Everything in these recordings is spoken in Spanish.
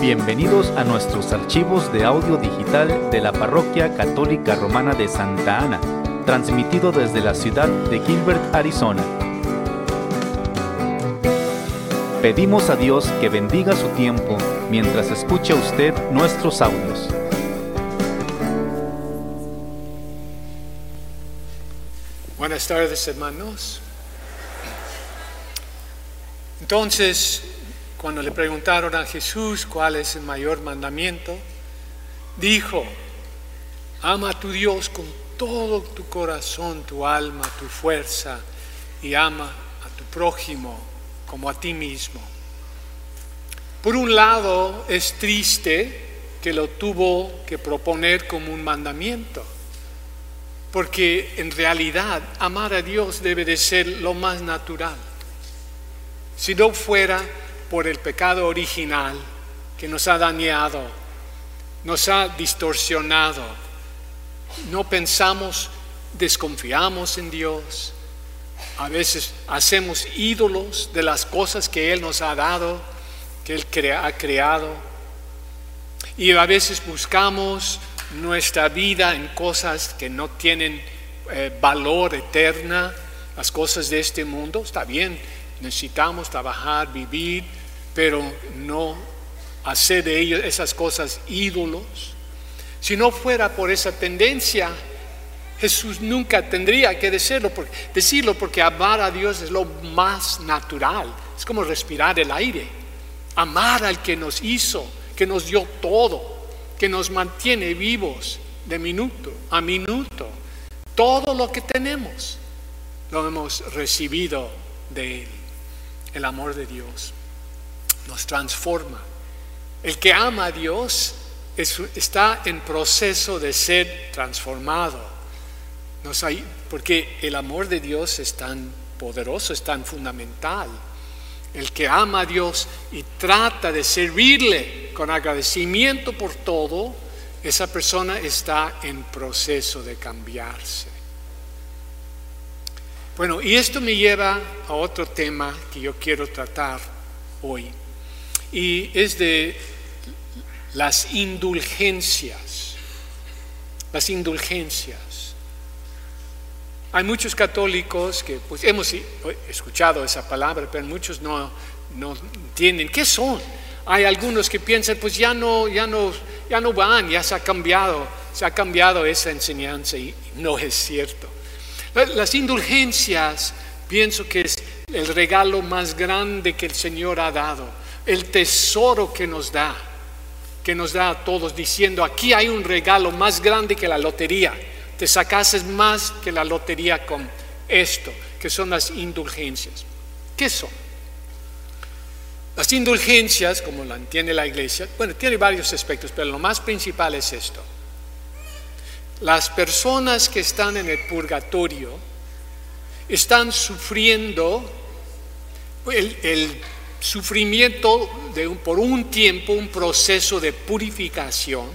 Bienvenidos a nuestros archivos de audio digital de la Parroquia Católica Romana de Santa Ana, transmitido desde la ciudad de Gilbert, Arizona. Pedimos a Dios que bendiga su tiempo mientras escucha usted nuestros audios. Buenas tardes, hermanos. Entonces, cuando le preguntaron a Jesús cuál es el mayor mandamiento, dijo, ama a tu Dios con todo tu corazón, tu alma, tu fuerza, y ama a tu prójimo como a ti mismo. Por un lado, es triste que lo tuvo que proponer como un mandamiento, porque en realidad amar a Dios debe de ser lo más natural. Si no fuera por el pecado original que nos ha dañado, nos ha distorsionado, no pensamos, desconfiamos en Dios, a veces hacemos ídolos de las cosas que Él nos ha dado, que Él ha creado, y a veces buscamos nuestra vida en cosas que no tienen eh, valor eterna, las cosas de este mundo, está bien, necesitamos trabajar, vivir, pero no hacer de ellos esas cosas ídolos. Si no fuera por esa tendencia, Jesús nunca tendría que decirlo porque, decirlo porque amar a Dios es lo más natural. Es como respirar el aire. Amar al que nos hizo, que nos dio todo, que nos mantiene vivos de minuto a minuto. Todo lo que tenemos lo hemos recibido de Él, el amor de Dios nos transforma. El que ama a Dios está en proceso de ser transformado. porque el amor de Dios es tan poderoso, es tan fundamental. El que ama a Dios y trata de servirle con agradecimiento por todo, esa persona está en proceso de cambiarse. Bueno, y esto me lleva a otro tema que yo quiero tratar hoy y es de las indulgencias. Las indulgencias. Hay muchos católicos que pues hemos escuchado esa palabra, pero muchos no, no entienden qué son. Hay algunos que piensan, pues ya no, ya no, ya no van, ya se ha cambiado, se ha cambiado esa enseñanza y no es cierto. Las indulgencias pienso que es el regalo más grande que el Señor ha dado el tesoro que nos da, que nos da a todos, diciendo, aquí hay un regalo más grande que la lotería, te sacases más que la lotería con esto, que son las indulgencias. ¿Qué son? Las indulgencias, como la entiende la iglesia, bueno, tiene varios aspectos, pero lo más principal es esto. Las personas que están en el purgatorio están sufriendo el, el sufrimiento de por un tiempo, un proceso de purificación.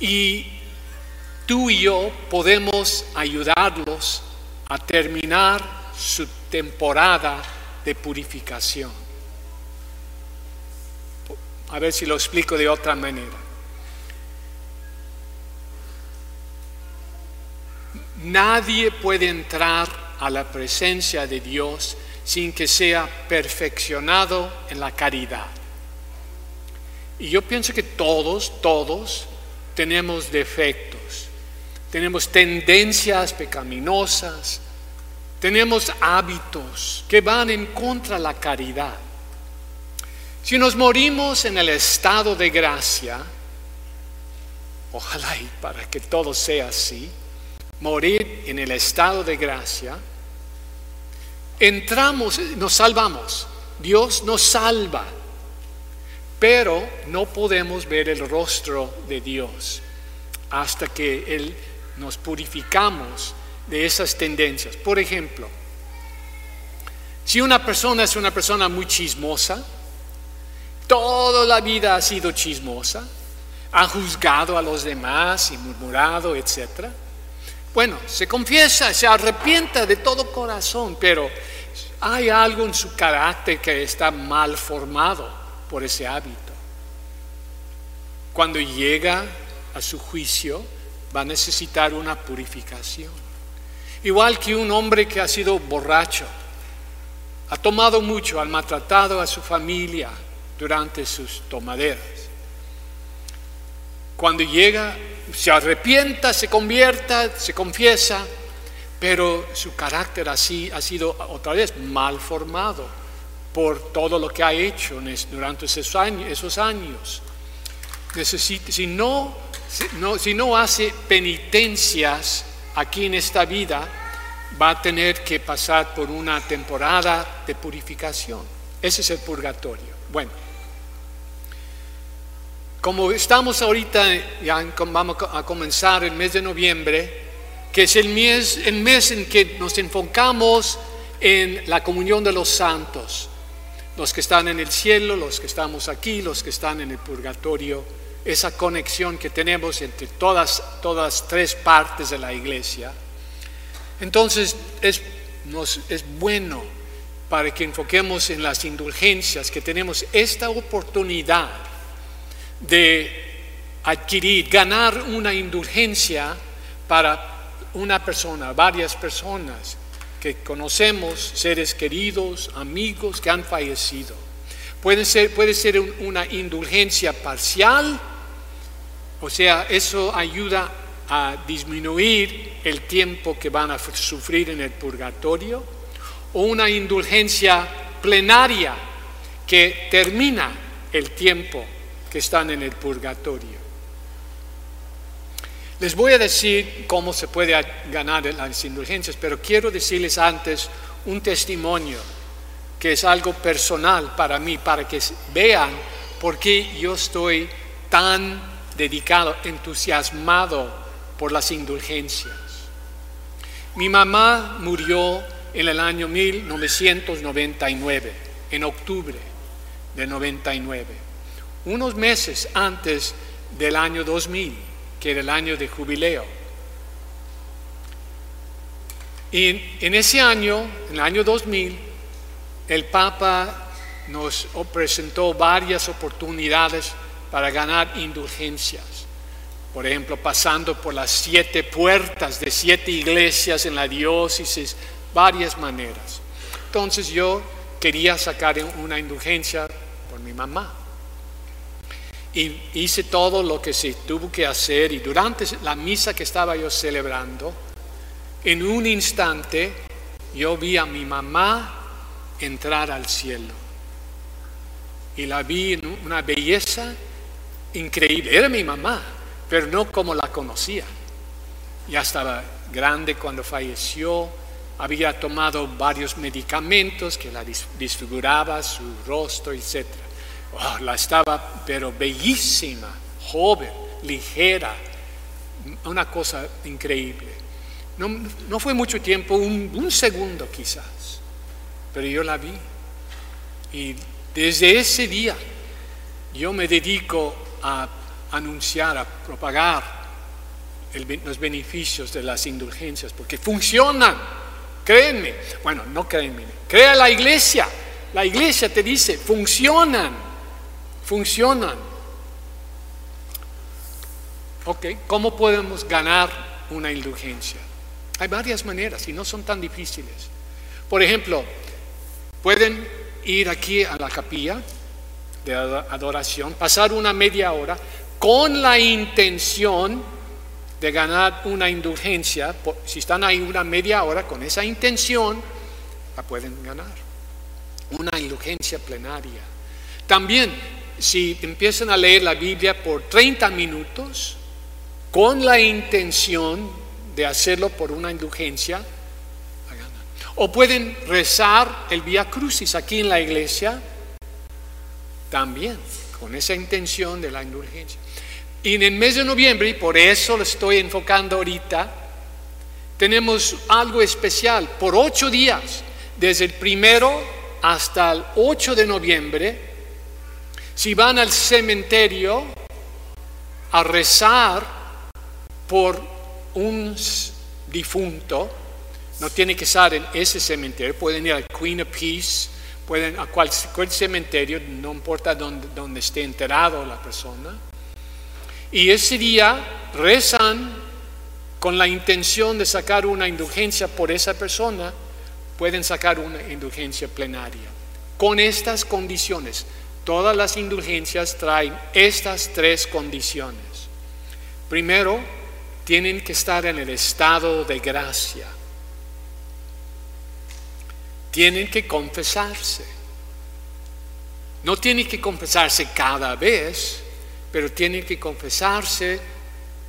Y tú y yo podemos ayudarlos a terminar su temporada de purificación. A ver si lo explico de otra manera. Nadie puede entrar a la presencia de Dios sin que sea perfeccionado en la caridad. Y yo pienso que todos, todos tenemos defectos, tenemos tendencias pecaminosas, tenemos hábitos que van en contra de la caridad. Si nos morimos en el estado de gracia, ojalá y para que todo sea así, morir en el estado de gracia, entramos, nos salvamos. Dios nos salva, pero no podemos ver el rostro de Dios hasta que Él nos purificamos de esas tendencias. Por ejemplo, si una persona es una persona muy chismosa, toda la vida ha sido chismosa, ha juzgado a los demás y murmurado, etc. Bueno, se confiesa, se arrepienta de todo corazón, pero hay algo en su carácter que está mal formado por ese hábito. Cuando llega a su juicio, va a necesitar una purificación. Igual que un hombre que ha sido borracho, ha tomado mucho, ha maltratado a su familia durante sus tomaderas. Cuando llega, se arrepienta, se convierta, se confiesa, pero su carácter así ha sido otra vez mal formado por todo lo que ha hecho durante esos años. Esos años. si, no, si no hace penitencias aquí en esta vida, va a tener que pasar por una temporada de purificación. Ese es el purgatorio. Bueno, como estamos ahorita, ya vamos a comenzar el mes de noviembre, que es el mes, en que nos enfocamos en la comunión de los santos, los que están en el cielo, los que estamos aquí, los que están en el purgatorio, esa conexión que tenemos entre todas, todas tres partes de la iglesia. Entonces es, es bueno para que enfoquemos en las indulgencias, que tenemos esta oportunidad de adquirir, ganar una indulgencia para una persona, varias personas que conocemos, seres queridos, amigos que han fallecido. Puede ser, puede ser una indulgencia parcial, o sea, eso ayuda a disminuir el tiempo que van a sufrir en el purgatorio, o una indulgencia plenaria que termina el tiempo que están en el purgatorio. Les voy a decir cómo se puede ganar las indulgencias, pero quiero decirles antes un testimonio que es algo personal para mí, para que vean por qué yo estoy tan dedicado, entusiasmado por las indulgencias. Mi mamá murió en el año 1999, en octubre de 99, unos meses antes del año 2000 que era el año de jubileo. Y en ese año, en el año 2000, el Papa nos presentó varias oportunidades para ganar indulgencias. Por ejemplo, pasando por las siete puertas de siete iglesias en la diócesis, varias maneras. Entonces yo quería sacar una indulgencia por mi mamá. Y hice todo lo que se tuvo que hacer y durante la misa que estaba yo celebrando, en un instante yo vi a mi mamá entrar al cielo. Y la vi en una belleza increíble. Era mi mamá, pero no como la conocía. Ya estaba grande cuando falleció, había tomado varios medicamentos que la disfiguraba su rostro, etcétera. Oh, la estaba, pero bellísima, joven, ligera, una cosa increíble. No, fue mucho tiempo, un, segundo quizás, pero yo la vi. Y desde ese día yo me dedico a anunciar, a propagar los beneficios de las indulgencias, porque funcionan, créenme. Bueno, no créenme, crea la iglesia. La iglesia te dice, funcionan funcionan. Ok, ¿cómo podemos ganar una indulgencia? Hay varias maneras y no son tan difíciles. Por ejemplo, pueden ir aquí a la capilla de adoración, pasar una media hora con la intención de ganar una indulgencia. Si están ahí una media hora con esa intención, la pueden ganar. Una indulgencia plenaria. También si empiezan a leer la Biblia por 30 minutos con la intención de hacerlo por una indulgencia, o pueden rezar el Vía Crucis aquí en la iglesia también, con esa intención de la indulgencia. Y en el mes de noviembre, y por eso lo estoy enfocando ahorita, tenemos algo especial. Por ocho días, desde el primero hasta el 8 de noviembre, si van al cementerio a rezar por un difunto, no tiene que estar en ese cementerio, pueden ir al Queen of Peace, pueden a cualquier cementerio, no importa dónde, dónde esté enterrado la persona. Y ese día rezan con la intención de sacar una indulgencia por esa persona, pueden sacar una indulgencia plenaria. Con estas condiciones, todas las indulgencias traen estas tres condiciones. Primero, tienen que estar en el estado de gracia. Tienen que confesarse. No tienen que confesarse cada vez, pero tienen que confesarse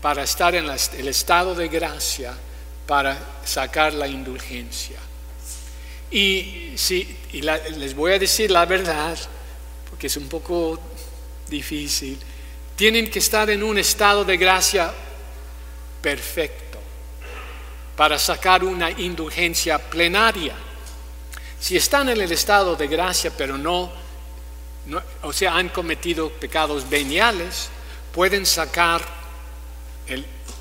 para estar en el estado de gracia, para sacar la indulgencia. Y, si, les voy a decir la verdad, porque es un poco difícil, tienen que estar en un estado de gracia perfecto para sacar una indulgencia plenaria. Si están en el estado de gracia, pero no, o sea, han cometido pecados veniales, pueden sacar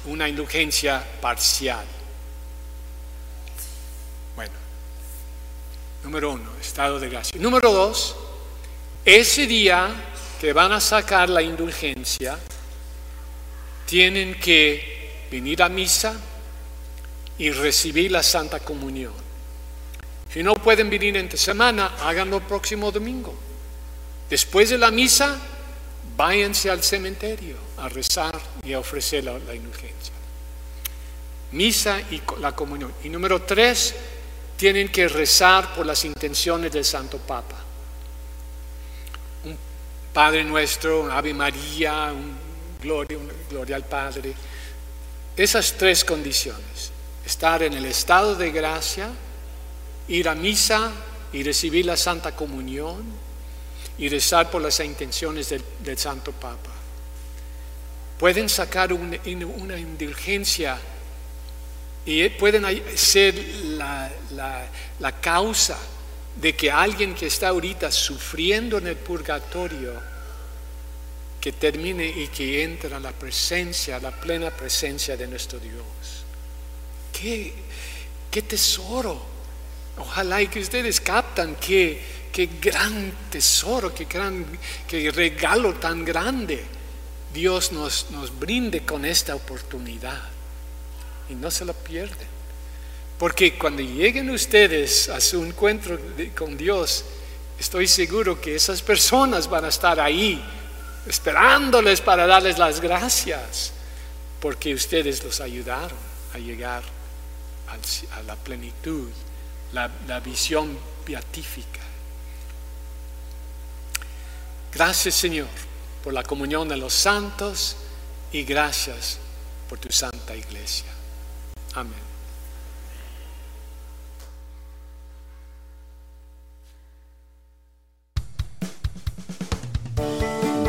una indulgencia parcial. Bueno, número uno, estado de gracia. Número dos, ese día que van a sacar la indulgencia, tienen que venir a misa y recibir la Santa Comunión. Si no pueden venir entre semana, háganlo el próximo domingo. Después de la misa, váyanse al cementerio a rezar y a ofrecer la, indulgencia. Misa y la comunión. Y número tres, tienen que rezar por las intenciones del Santo Papa. Un Padre nuestro, un Ave María, un gloria, gloria al Padre. Esas tres condiciones. Estar en el estado de gracia, ir a misa y recibir la Santa Comunión y rezar por las intenciones del Santo Papa pueden sacar una, indulgencia y pueden ser la, la, causa de que alguien que está ahorita sufriendo en el purgatorio, que termine y que entre a la presencia, la plena presencia de nuestro Dios. Qué, qué tesoro. Ojalá y que ustedes captan qué, qué gran tesoro, qué gran qué regalo tan grande Dios nos, nos brinde con esta oportunidad y no se la pierden. Porque cuando lleguen ustedes a su encuentro con Dios, estoy seguro que esas personas van a estar ahí esperándoles para darles las gracias, porque ustedes los ayudaron a llegar a la plenitud, la, visión beatífica. Gracias Señor por la comunión de los santos y gracias por tu santa iglesia. Amén.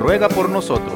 ruega por nosotros.